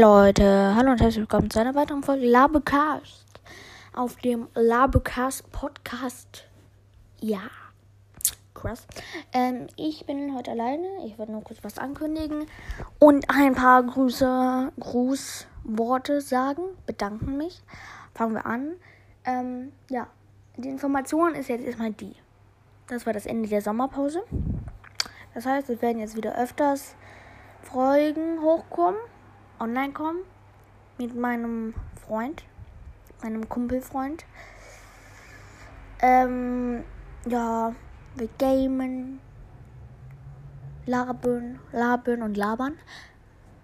Leute, hallo und herzlich willkommen zu einer weiteren Folge Labecast auf dem Labecast Podcast. Ja, krass. Ähm, ich bin heute alleine. Ich werde nur kurz was ankündigen und ein paar Grüße, Grußworte sagen. Bedanken mich. Fangen wir an. Ähm, ja, die Information ist jetzt erstmal die. Das war das Ende der Sommerpause. Das heißt, es werden jetzt wieder öfters Folgen hochkommen, online kommen, mit meinem Freund, meinem Kumpelfreund. Ähm, ja, wir gamen, labern, labern und labern.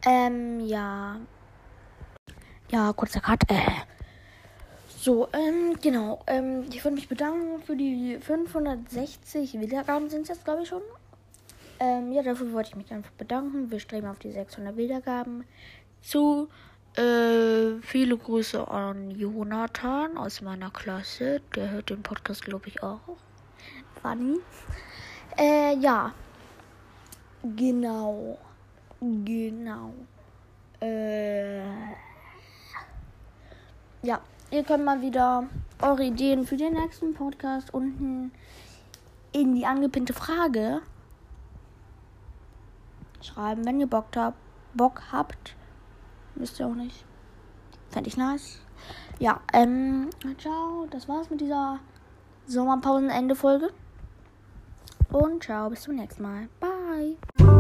Ähm, ja. Ja, kurzer Cut. Äh. So, ähm, genau. Ähm, ich würde mich bedanken für die 560 Wiedergaben sind es jetzt, glaube ich, schon. Ähm, ja, dafür wollte ich mich einfach bedanken. Wir streben auf die 600 Wiedergaben zu. Äh, viele Grüße an Jonathan aus meiner Klasse. Der hört den Podcast, glaube ich, auch. Funny. Äh, ja. Genau. Genau. Äh. Ja, ihr könnt mal wieder eure Ideen für den nächsten Podcast unten in die angepinnte Frage schreiben, wenn ihr Bock habt. Bock habt. Wisst ihr auch nicht. Fände ich nice. Ja, ähm, ciao. Das war's mit dieser Sommerpausenende-Folge. Und ciao, bis zum nächsten Mal. Bye.